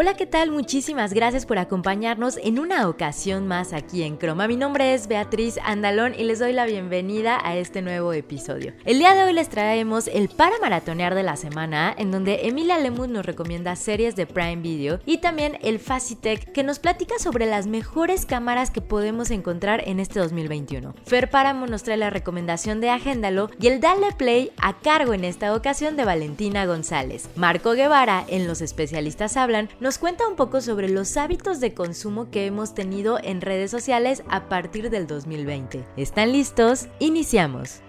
Hola, ¿qué tal? Muchísimas gracias por acompañarnos en una ocasión más aquí en Croma. Mi nombre es Beatriz Andalón y les doy la bienvenida a este nuevo episodio. El día de hoy les traemos el para maratonear de la semana, en donde Emilia Lemus nos recomienda series de Prime Video y también el Facitech que nos platica sobre las mejores cámaras que podemos encontrar en este 2021. Fer Páramo nos trae la recomendación de Agéndalo y el Dale Play a cargo en esta ocasión de Valentina González. Marco Guevara en Los Especialistas Hablan nos cuenta un poco sobre los hábitos de consumo que hemos tenido en redes sociales a partir del 2020. ¿Están listos? Iniciamos.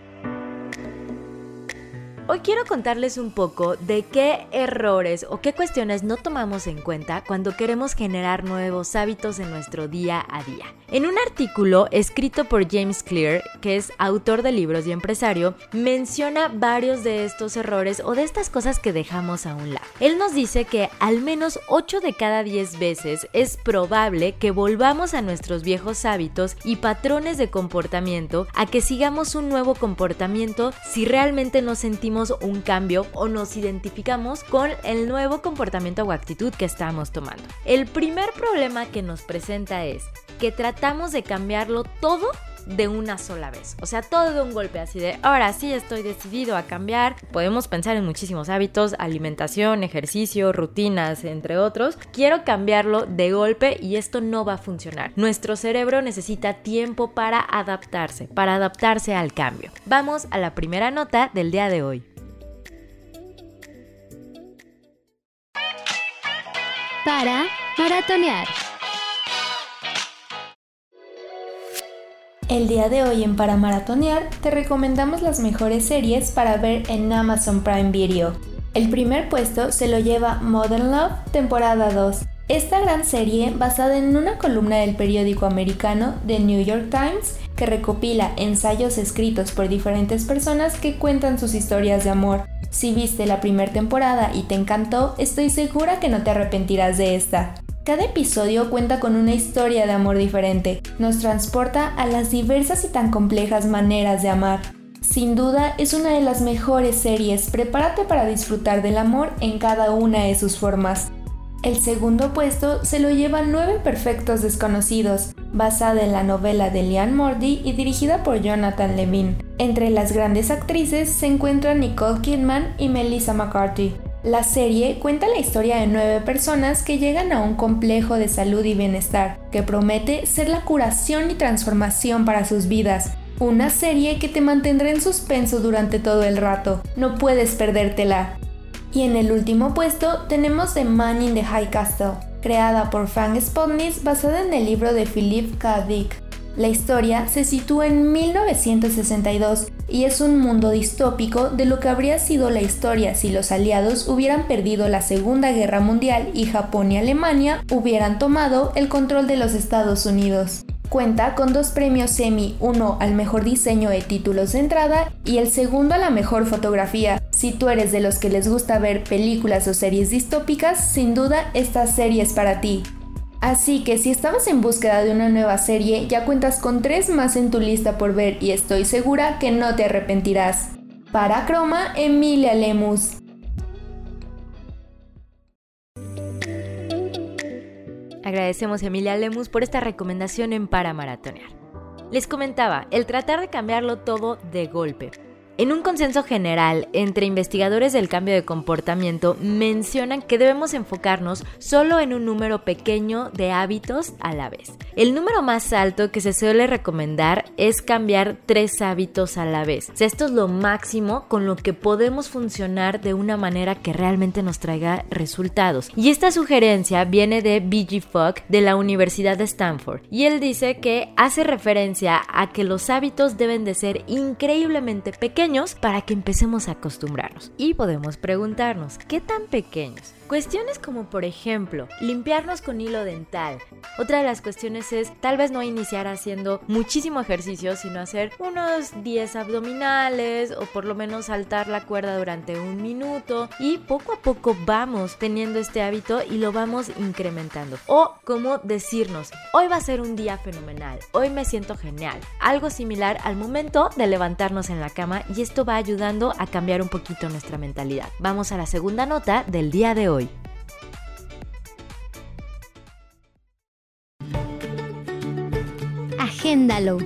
Hoy quiero contarles un poco de qué errores o qué cuestiones no tomamos en cuenta cuando queremos generar nuevos hábitos en nuestro día a día. En un artículo escrito por James Clear, que es autor de libros y empresario, menciona varios de estos errores o de estas cosas que dejamos a un lado. Él nos dice que al menos 8 de cada 10 veces es probable que volvamos a nuestros viejos hábitos y patrones de comportamiento a que sigamos un nuevo comportamiento si realmente nos sentimos un cambio o nos identificamos con el nuevo comportamiento o actitud que estamos tomando. El primer problema que nos presenta es que tratamos de cambiarlo todo de una sola vez. O sea, todo de un golpe así de, ahora sí estoy decidido a cambiar. Podemos pensar en muchísimos hábitos, alimentación, ejercicio, rutinas, entre otros. Quiero cambiarlo de golpe y esto no va a funcionar. Nuestro cerebro necesita tiempo para adaptarse, para adaptarse al cambio. Vamos a la primera nota del día de hoy. Para maratonear. El día de hoy en Para Maratonear te recomendamos las mejores series para ver en Amazon Prime Video. El primer puesto se lo lleva Modern Love, temporada 2. Esta gran serie, basada en una columna del periódico americano The New York Times, que recopila ensayos escritos por diferentes personas que cuentan sus historias de amor. Si viste la primera temporada y te encantó, estoy segura que no te arrepentirás de esta. Cada episodio cuenta con una historia de amor diferente, nos transporta a las diversas y tan complejas maneras de amar. Sin duda es una de las mejores series, prepárate para disfrutar del amor en cada una de sus formas. El segundo puesto se lo lleva Nueve Perfectos Desconocidos, basada en la novela de Liane Mordy y dirigida por Jonathan Levine. Entre las grandes actrices se encuentran Nicole Kidman y Melissa McCarthy. La serie cuenta la historia de nueve personas que llegan a un complejo de salud y bienestar, que promete ser la curación y transformación para sus vidas. Una serie que te mantendrá en suspenso durante todo el rato. No puedes perdértela. Y en el último puesto tenemos The Man in the High Castle, creada por Frank Spotnitz basada en el libro de Philip K. Dick. La historia se sitúa en 1962 y es un mundo distópico de lo que habría sido la historia si los aliados hubieran perdido la Segunda Guerra Mundial y Japón y Alemania hubieran tomado el control de los Estados Unidos. Cuenta con dos premios Emmy, uno al mejor diseño de títulos de entrada y el segundo a la mejor fotografía. Si tú eres de los que les gusta ver películas o series distópicas, sin duda esta serie es para ti. Así que si estabas en búsqueda de una nueva serie, ya cuentas con tres más en tu lista por ver y estoy segura que no te arrepentirás. Para Croma, Emilia Lemus. Agradecemos a Emilia Lemus por esta recomendación en Para Maratonear. Les comentaba, el tratar de cambiarlo todo de golpe. En un consenso general entre investigadores del cambio de comportamiento mencionan que debemos enfocarnos solo en un número pequeño de hábitos a la vez. El número más alto que se suele recomendar es cambiar tres hábitos a la vez. esto es lo máximo con lo que podemos funcionar de una manera que realmente nos traiga resultados. Y esta sugerencia viene de B.G. Fogg de la Universidad de Stanford. Y él dice que hace referencia a que los hábitos deben de ser increíblemente pequeños para que empecemos a acostumbrarnos. Y podemos preguntarnos, ¿qué tan pequeños? Cuestiones como por ejemplo, limpiarnos con hilo dental. Otra de las cuestiones es tal vez no iniciar haciendo muchísimo ejercicio, sino hacer unos 10 abdominales o por lo menos saltar la cuerda durante un minuto y poco a poco vamos teniendo este hábito y lo vamos incrementando. O como decirnos, hoy va a ser un día fenomenal, hoy me siento genial. Algo similar al momento de levantarnos en la cama y esto va ayudando a cambiar un poquito nuestra mentalidad. Vamos a la segunda nota del día de hoy. Agéndalo.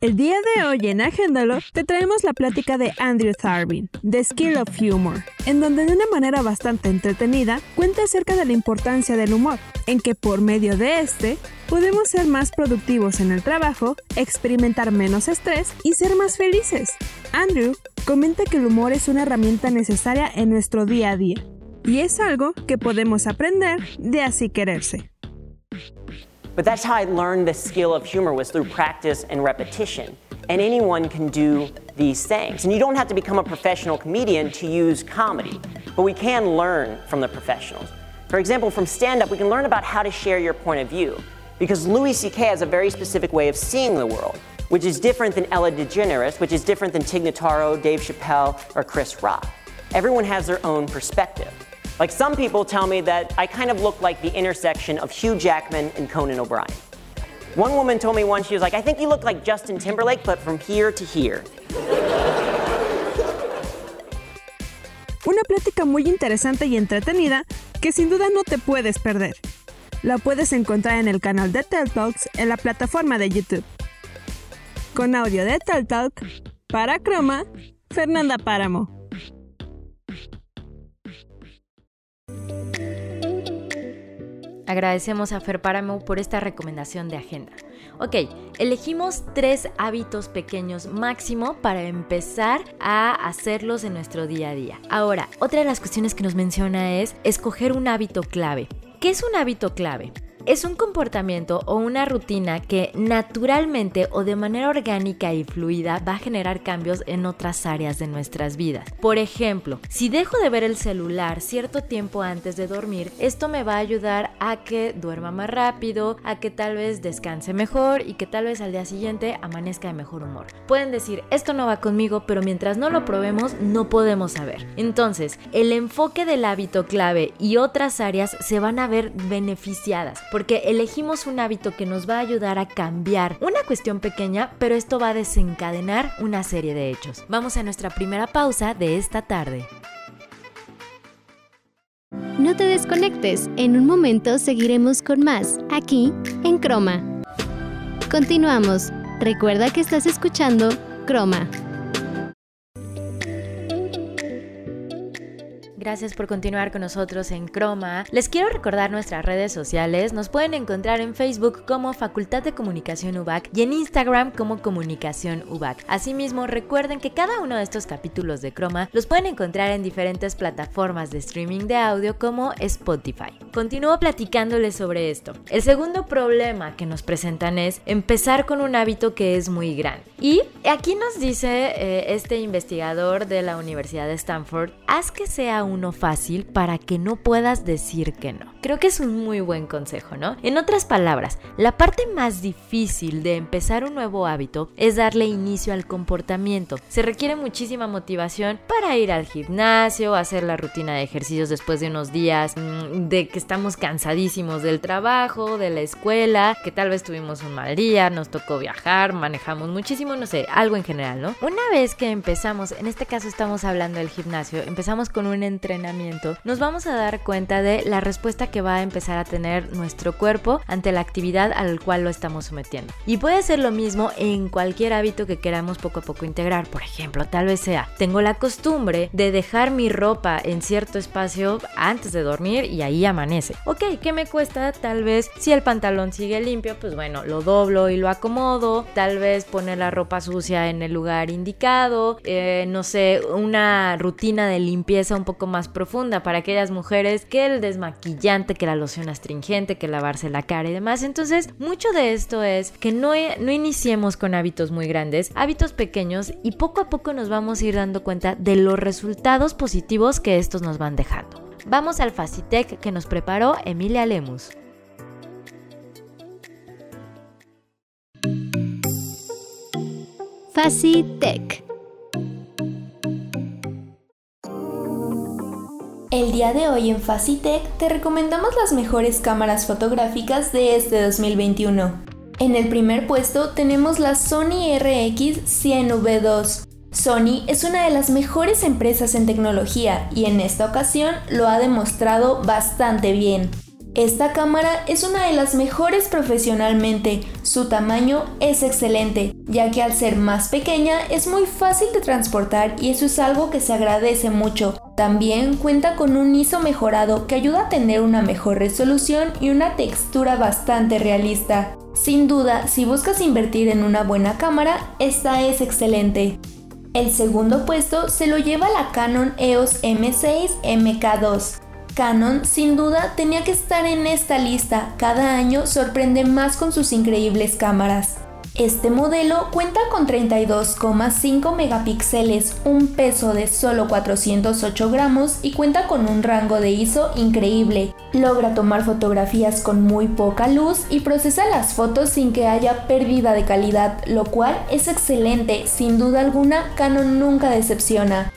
El día de hoy en Agéndalo te traemos la plática de Andrew Tharbin, The Skill of Humor, en donde de una manera bastante entretenida cuenta acerca de la importancia del humor, en que por medio de este podemos ser más productivos en el trabajo, experimentar menos estrés y ser más felices. Andrew comenta que el humor es una herramienta necesaria en nuestro día a día, y es algo que podemos aprender de así quererse. But that's how I learned the skill of humor was through practice and repetition. And anyone can do these things. And you don't have to become a professional comedian to use comedy, but we can learn from the professionals. For example, from stand up, we can learn about how to share your point of view. Because Louis C.K. has a very specific way of seeing the world, which is different than Ella DeGeneres, which is different than Tig Notaro, Dave Chappelle, or Chris Rock. Everyone has their own perspective. Like some people tell me that I kind of look like the intersection of Hugh Jackman and Conan O'Brien. One woman told me once, she was like, I think you look like Justin Timberlake, but from here to here. Una plática muy interesante y entretenida que sin duda no te puedes perder. La puedes encontrar en el canal de Tel Talks en la plataforma de YouTube. Con audio de Tel Talk, para Croma, Fernanda Páramo. Agradecemos a Fer Páramo por esta recomendación de agenda. Ok, elegimos tres hábitos pequeños máximo para empezar a hacerlos en nuestro día a día. Ahora, otra de las cuestiones que nos menciona es escoger un hábito clave. ¿Qué es un hábito clave? Es un comportamiento o una rutina que naturalmente o de manera orgánica y fluida va a generar cambios en otras áreas de nuestras vidas. Por ejemplo, si dejo de ver el celular cierto tiempo antes de dormir, esto me va a ayudar a que duerma más rápido, a que tal vez descanse mejor y que tal vez al día siguiente amanezca de mejor humor. Pueden decir, esto no va conmigo, pero mientras no lo probemos no podemos saber. Entonces, el enfoque del hábito clave y otras áreas se van a ver beneficiadas porque elegimos un hábito que nos va a ayudar a cambiar una cuestión pequeña, pero esto va a desencadenar una serie de hechos. Vamos a nuestra primera pausa de esta tarde. No te desconectes, en un momento seguiremos con más, aquí en Croma. Continuamos. Recuerda que estás escuchando Croma. Gracias por continuar con nosotros en Croma. Les quiero recordar nuestras redes sociales. Nos pueden encontrar en Facebook como Facultad de Comunicación UBAC y en Instagram como Comunicación UBAC. Asimismo, recuerden que cada uno de estos capítulos de Croma los pueden encontrar en diferentes plataformas de streaming de audio como Spotify. Continúo platicándoles sobre esto. El segundo problema que nos presentan es empezar con un hábito que es muy grande. Y aquí nos dice eh, este investigador de la Universidad de Stanford, haz que sea un fácil para que no puedas decir que no. Creo que es un muy buen consejo, ¿no? En otras palabras, la parte más difícil de empezar un nuevo hábito es darle inicio al comportamiento. Se requiere muchísima motivación para ir al gimnasio, hacer la rutina de ejercicios después de unos días mm, de que estamos cansadísimos del trabajo, de la escuela, que tal vez tuvimos un mal día, nos tocó viajar, manejamos muchísimo, no sé, algo en general, ¿no? Una vez que empezamos, en este caso estamos hablando del gimnasio, empezamos con un entrenamiento, nos vamos a dar cuenta de la respuesta que va a empezar a tener nuestro cuerpo ante la actividad al cual lo estamos sometiendo. Y puede ser lo mismo en cualquier hábito que queramos poco a poco integrar. Por ejemplo, tal vez sea, tengo la costumbre de dejar mi ropa en cierto espacio antes de dormir y ahí amanece. Ok, ¿qué me cuesta? Tal vez si el pantalón sigue limpio, pues bueno, lo doblo y lo acomodo. Tal vez poner la ropa sucia en el lugar indicado. Eh, no sé, una rutina de limpieza un poco más profunda para aquellas mujeres que el desmaquillante, que la loción astringente, que lavarse la cara y demás. Entonces, mucho de esto es que no, no iniciemos con hábitos muy grandes, hábitos pequeños y poco a poco nos vamos a ir dando cuenta de los resultados positivos que estos nos van dejando. Vamos al Facitec que nos preparó Emilia Lemus. Facitec. El día de hoy en Facitec te recomendamos las mejores cámaras fotográficas de este 2021. En el primer puesto tenemos la Sony RX 100V2. Sony es una de las mejores empresas en tecnología y en esta ocasión lo ha demostrado bastante bien. Esta cámara es una de las mejores profesionalmente, su tamaño es excelente, ya que al ser más pequeña es muy fácil de transportar y eso es algo que se agradece mucho. También cuenta con un ISO mejorado que ayuda a tener una mejor resolución y una textura bastante realista. Sin duda, si buscas invertir en una buena cámara, esta es excelente. El segundo puesto se lo lleva la Canon EOS M6 MK2. Canon sin duda tenía que estar en esta lista, cada año sorprende más con sus increíbles cámaras. Este modelo cuenta con 32,5 megapíxeles, un peso de solo 408 gramos y cuenta con un rango de ISO increíble. Logra tomar fotografías con muy poca luz y procesa las fotos sin que haya pérdida de calidad, lo cual es excelente, sin duda alguna Canon nunca decepciona.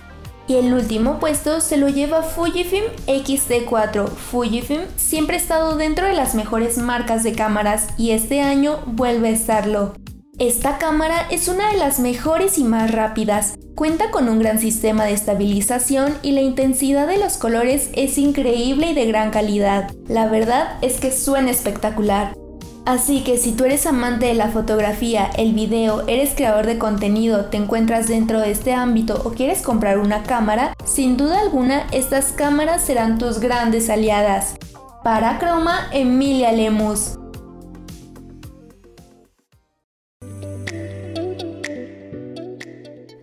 Y el último puesto se lo lleva Fujifilm X-T4. Fujifilm siempre ha estado dentro de las mejores marcas de cámaras y este año vuelve a estarlo. Esta cámara es una de las mejores y más rápidas. Cuenta con un gran sistema de estabilización y la intensidad de los colores es increíble y de gran calidad. La verdad es que suena espectacular. Así que si tú eres amante de la fotografía, el video, eres creador de contenido, te encuentras dentro de este ámbito o quieres comprar una cámara, sin duda alguna estas cámaras serán tus grandes aliadas. Para Chroma, Emilia Lemus.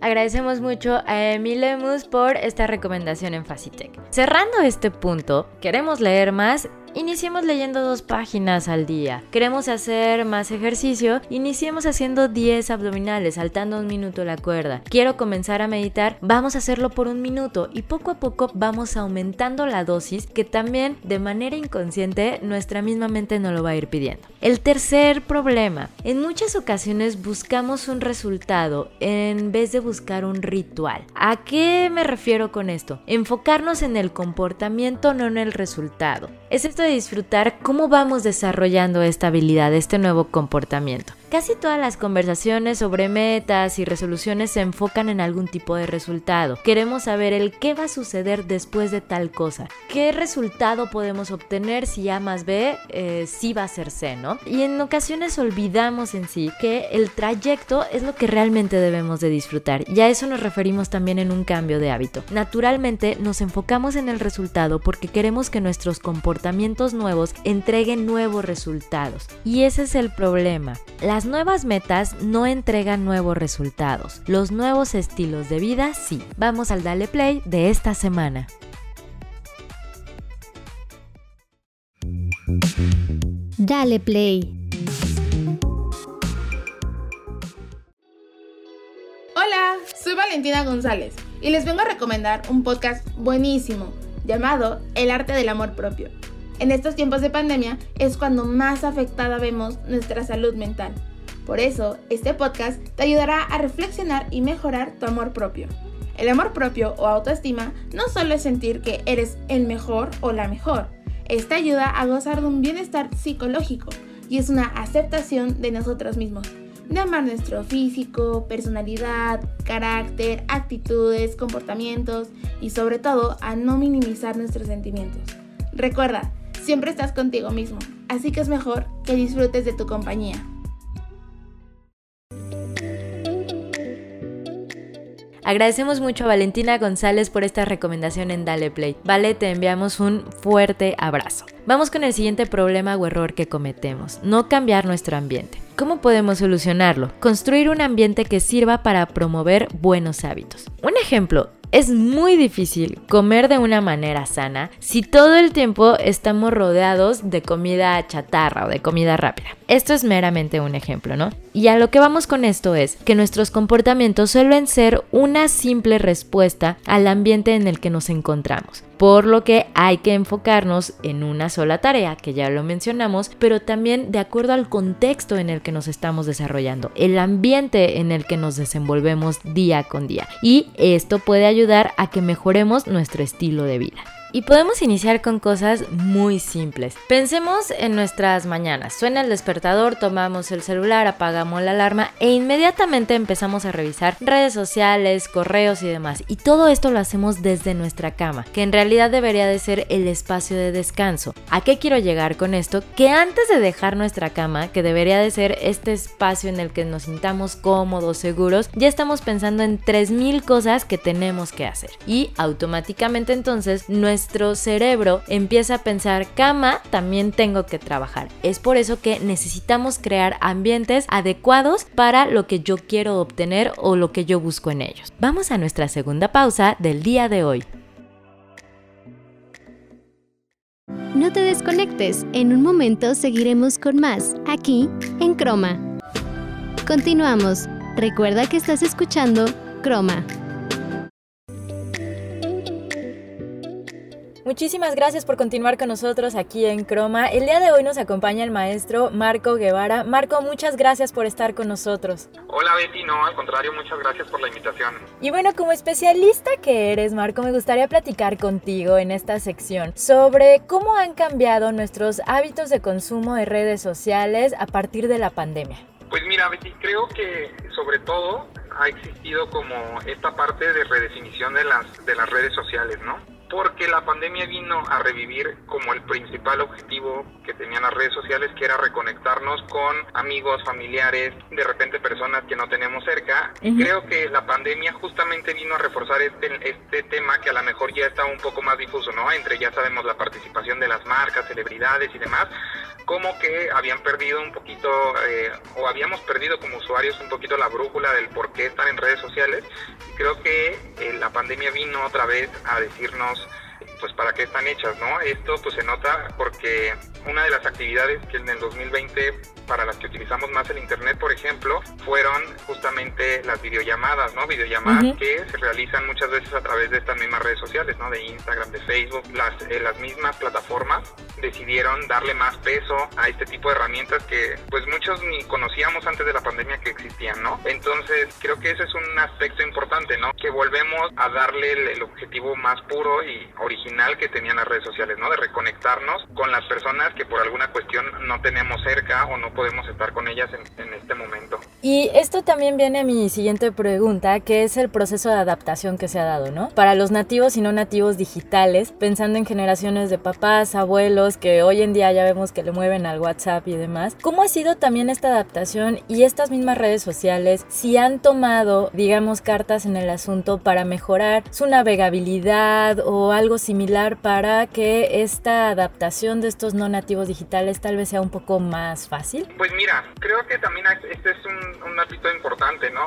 Agradecemos mucho a Emilia Lemus por esta recomendación en Facitec. Cerrando este punto, queremos leer más Iniciemos leyendo dos páginas al día. Queremos hacer más ejercicio, iniciemos haciendo 10 abdominales, saltando un minuto la cuerda. Quiero comenzar a meditar, vamos a hacerlo por un minuto y poco a poco vamos aumentando la dosis que también de manera inconsciente nuestra misma mente nos lo va a ir pidiendo. El tercer problema, en muchas ocasiones buscamos un resultado en vez de buscar un ritual. ¿A qué me refiero con esto? Enfocarnos en el comportamiento, no en el resultado. Es esto disfrutar cómo vamos desarrollando esta habilidad, este nuevo comportamiento. Casi todas las conversaciones sobre metas y resoluciones se enfocan en algún tipo de resultado. Queremos saber el qué va a suceder después de tal cosa. ¿Qué resultado podemos obtener si A más B eh, sí va a ser C, ¿no? Y en ocasiones olvidamos en sí que el trayecto es lo que realmente debemos de disfrutar. Y a eso nos referimos también en un cambio de hábito. Naturalmente nos enfocamos en el resultado porque queremos que nuestros comportamientos nuevos entreguen nuevos resultados. Y ese es el problema. Las nuevas metas no entregan nuevos resultados, los nuevos estilos de vida sí. Vamos al Dale Play de esta semana. Dale Play. Hola, soy Valentina González y les vengo a recomendar un podcast buenísimo llamado El arte del amor propio en estos tiempos de pandemia es cuando más afectada vemos nuestra salud mental. Por eso, este podcast te ayudará a reflexionar y mejorar tu amor propio. El amor propio o autoestima no solo es sentir que eres el mejor o la mejor, esta ayuda a gozar de un bienestar psicológico y es una aceptación de nosotros mismos, de amar nuestro físico, personalidad, carácter, actitudes, comportamientos y sobre todo a no minimizar nuestros sentimientos. Recuerda, Siempre estás contigo mismo, así que es mejor que disfrutes de tu compañía. Agradecemos mucho a Valentina González por esta recomendación en Dale Play. Vale, te enviamos un fuerte abrazo. Vamos con el siguiente problema o error que cometemos, no cambiar nuestro ambiente. ¿Cómo podemos solucionarlo? Construir un ambiente que sirva para promover buenos hábitos. Un ejemplo Es muy difícil comer de una manera sana si todo el tiempo estamos rodeados de comida chatarra o de comida rápida. Esto es meramente un ejemplo, ¿no? Y a lo que vamos con esto es que nuestros comportamientos suelen ser una simple respuesta al ambiente en el que nos encontramos por lo que hay que enfocarnos en una sola tarea, que ya lo mencionamos, pero también de acuerdo al contexto en el que nos estamos desarrollando, el ambiente en el que nos desenvolvemos día con día. Y esto puede ayudar a que mejoremos nuestro estilo de vida. Y podemos iniciar con cosas muy simples. Pensemos en nuestras mañanas. Suena el despertador, tomamos el celular, apagamos la alarma e inmediatamente empezamos a revisar redes sociales, correos y demás. Y todo esto lo hacemos desde nuestra cama, que en realidad debería de ser el espacio de descanso. ¿A qué quiero llegar con esto? Que antes de dejar nuestra cama, que debería de ser este espacio en el que nos sintamos cómodos, seguros, ya estamos pensando en 3.000 cosas que tenemos que hacer. Y automáticamente entonces nuestra nuestro cerebro empieza a pensar, cama, también tengo que trabajar. Es por eso que necesitamos crear ambientes adecuados para lo que yo quiero obtener o lo que yo busco en ellos. Vamos a nuestra segunda pausa del día de hoy. No te desconectes, en un momento seguiremos con más, aquí en Croma. Continuamos. Recuerda que estás escuchando Croma. Muchísimas gracias por continuar con nosotros aquí en Croma. El día de hoy nos acompaña el maestro Marco Guevara. Marco, muchas gracias por estar con nosotros. Hola Betty, no, al contrario, muchas gracias por la invitación. Y bueno, como especialista que eres, Marco, me gustaría platicar contigo en esta sección sobre cómo han cambiado nuestros hábitos de consumo de redes sociales a partir de la pandemia. Pues mira, Betty, creo que sobre todo ha existido como esta parte de redefinición de las, de las redes sociales, ¿no? Porque la pandemia vino a revivir como el principal objetivo que tenían las redes sociales, que era reconectarnos con amigos, familiares, de repente personas que no tenemos cerca. Y creo que la pandemia justamente vino a reforzar este, este tema que a lo mejor ya está un poco más difuso, ¿no? Entre ya sabemos la participación de las marcas, celebridades y demás, como que habían perdido un poquito, eh, o habíamos perdido como usuarios un poquito la brújula del por qué estar en redes sociales. Y creo que eh, la pandemia vino otra vez a decirnos pues para qué están hechas, ¿no? Esto pues se nota porque una de las actividades que en el 2020 para las que utilizamos más el internet, por ejemplo, fueron justamente las videollamadas, ¿no? Videollamadas que se realizan muchas veces a través de estas mismas redes sociales, ¿no? De Instagram, de Facebook, las, eh, las mismas plataformas decidieron darle más peso a este tipo de herramientas que pues muchos ni conocíamos antes de la pandemia que existían, ¿no? Entonces creo que ese es un aspecto importante, ¿no? Que volvemos a darle el, objetivo más puro y original que tenían las redes sociales, ¿no? De reconectarnos con las personas que por alguna cuestión no tenemos cerca o no podemos estar con ellas en, este momento. Y esto también viene a mi siguiente pregunta, que es el proceso de adaptación que se ha dado, ¿no? Para los nativos y no nativos digitales, pensando en generaciones de papás, abuelos, que hoy en día ya vemos que le mueven al WhatsApp y demás, ¿cómo ha sido también esta adaptación y estas mismas redes sociales, si han tomado, digamos, cartas en el asunto para mejorar su navegabilidad o algo similar para que esta adaptación de estos no nativos digitales tal vez sea un poco más fácil? Pues mira, creo que también este es un, un ámbito importante, ¿no?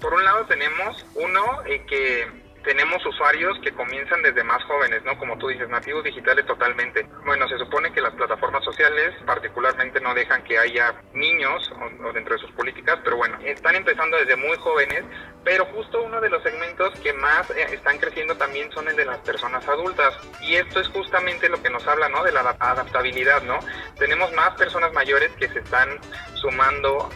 Por un lado tenemos uno eh, que tenemos usuarios que comienzan desde más jóvenes, ¿no? Como tú dices, nativos digitales totalmente. Bueno, se supone que las plataformas sociales particularmente no dejan que haya niños o, dentro de sus políticas, pero bueno, están empezando desde muy jóvenes, pero justo uno de los segmentos que más eh, están creciendo también son el de las personas adultas. Y esto es justamente lo que nos habla, ¿no? De la adaptabilidad, ¿no? Tenemos más personas mayores que se están sumando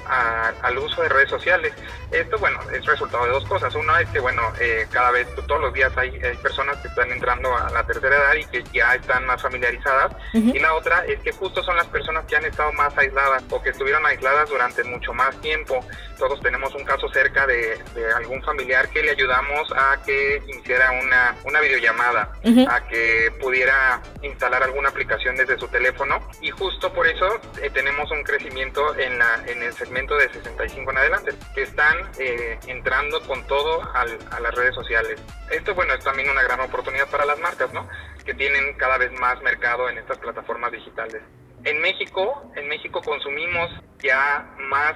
al uso de redes sociales. Esto, bueno, es resultado de dos cosas. Una es que, bueno, eh, cada vez todos los días hay, personas que están entrando a la tercera edad y que ya están más familiarizadas. Y la otra es que justo son las personas que han estado más aisladas o que estuvieron aisladas durante mucho más tiempo. Todos tenemos un caso cerca de, algún familiar que le ayudamos a que hiciera una, una videollamada, a que pudiera instalar alguna aplicación desde su teléfono. Y justo por eso eh, tenemos un crecimiento en, la, en el segmento de 65 en adelante, que están eh, entrando con todo a las redes sociales. Esto, bueno, es también una gran oportunidad para las marcas, ¿no? Que tienen cada vez más mercado en estas plataformas digitales. En México, en México consumimos ya más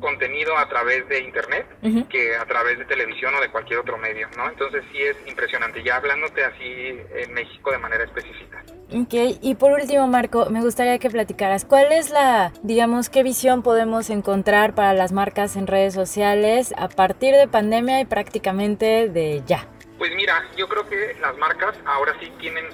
contenido a través de internet que a través de televisión o de cualquier otro medio, ¿no? Entonces sí es impresionante, ya hablándote así en México de manera específica. Ok, y por último, Marco, me gustaría que platicaras, ¿cuál es la, digamos, qué visión podemos encontrar para las marcas en redes sociales a partir de pandemia y prácticamente de ya? Pues mira, yo creo que las marcas ahora sí tienen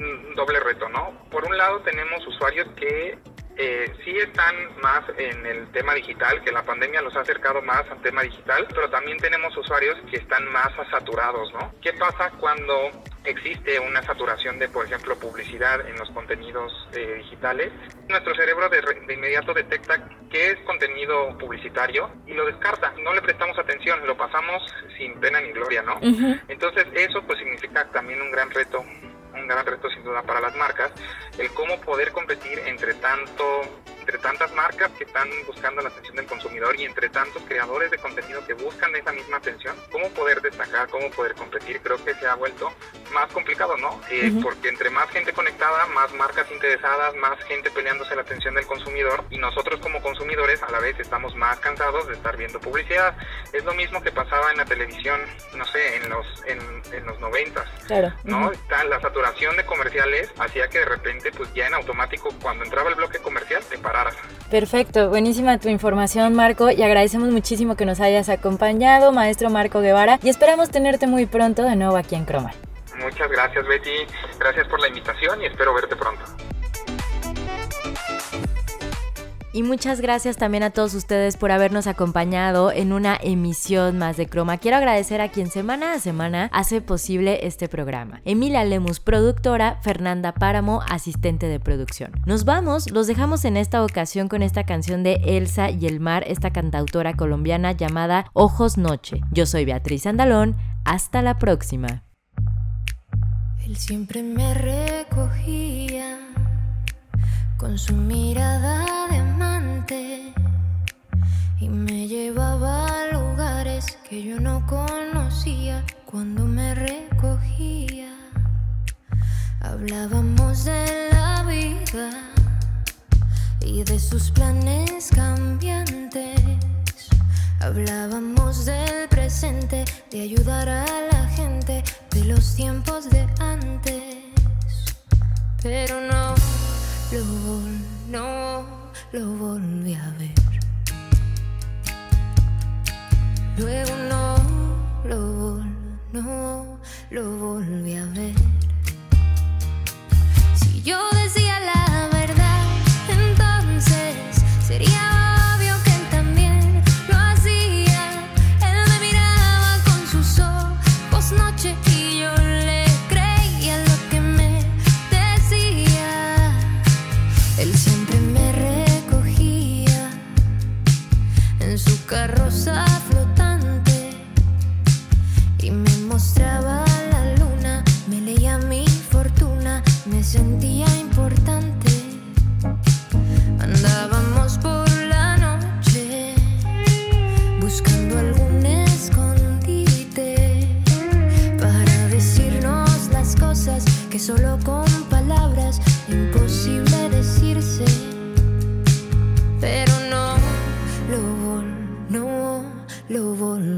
un doble reto, ¿no? Por un lado tenemos usuarios que eh, sí están más en el tema digital, que la pandemia los ha acercado más al tema digital, pero también tenemos usuarios que están más saturados, ¿no? ¿Qué pasa cuando existe una saturación de, por ejemplo, publicidad en los contenidos eh, digitales? Nuestro cerebro de, de, inmediato detecta qué es contenido publicitario y lo descarta, no le prestamos atención, lo pasamos sin pena ni gloria, ¿no? Entonces eso pues significa también un gran reto gran reto sin duda para las marcas, el cómo poder competir entre tanto entre tantas marcas que están buscando la atención del consumidor y entre tantos creadores de contenido que buscan esa misma atención, cómo poder destacar, cómo poder competir, creo que se ha vuelto más complicado, ¿no? Eh, porque entre más gente conectada, más marcas interesadas, más gente peleándose la atención del consumidor y nosotros como consumidores a la vez estamos más cansados de estar viendo publicidad. Es lo mismo que pasaba en la televisión, no sé, en los en, en los noventas, claro. ¿no? La saturación de comerciales hacía que de repente, pues ya en automático, cuando entraba el bloque comercial, te paraba Perfecto, buenísima tu información Marco y agradecemos muchísimo que nos hayas acompañado, maestro Marco Guevara, y esperamos tenerte muy pronto de nuevo aquí en Croma. Muchas gracias Betty, gracias por la invitación y espero verte pronto. Y muchas gracias también a todos ustedes por habernos acompañado en una emisión más de Croma. Quiero agradecer a quien semana a semana hace posible este programa. Emilia Lemus, productora, Fernanda Páramo, asistente de producción. Nos vamos, los dejamos en esta ocasión con esta canción de Elsa y el mar, esta cantautora colombiana llamada Ojos Noche. Yo soy Beatriz Andalón, hasta la próxima. Él siempre me recogía con su mirada y me llevaba a lugares que yo no conocía cuando me recogía. Hablábamos de la vida y de sus planes cambiantes. Hablábamos del presente, de ayudar a la gente, de los tiempos de antes. Pero no lo no lo volví a ver. Luego no lo no lo volví a ver. Si yo decía la verdad, Es